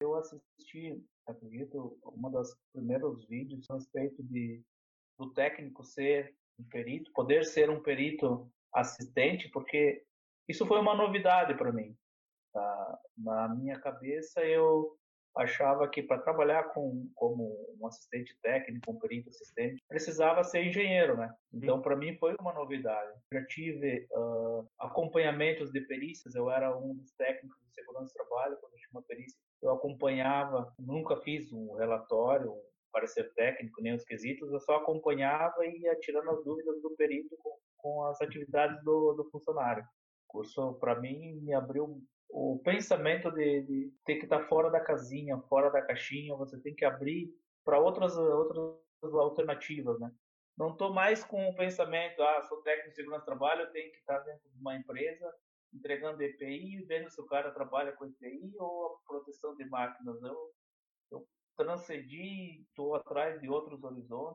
Eu assisti, acredito, uma das primeiros vídeos a respeito de do técnico ser um perito, poder ser um perito assistente, porque isso foi uma novidade para mim. Tá? Na minha cabeça, eu achava que para trabalhar com, como um assistente técnico, um perito assistente, precisava ser engenheiro, né? Então, para mim, foi uma novidade. Já tive uh, acompanhamentos de perícias, eu era um dos técnicos de segurança do trabalho, quando eu tinha uma perícia, eu acompanhava, nunca fiz um relatório, um parecer técnico, nem os quesitos, eu só acompanhava e ia tirando as dúvidas do perito com, com as atividades do, do funcionário. O curso, para mim, me abriu o pensamento de, de, ter que estar fora da casinha, fora da caixinha, você tem que abrir para outras, outras alternativas, né? Não estou mais com o pensamento, ah, sou técnico de segurança do trabalho, tenho que estar dentro de uma empresa entregando EPI, vendo se o cara trabalha com EPI ou proteção de máquinas. Eu, eu transcendi, estou atrás de outros horizontes,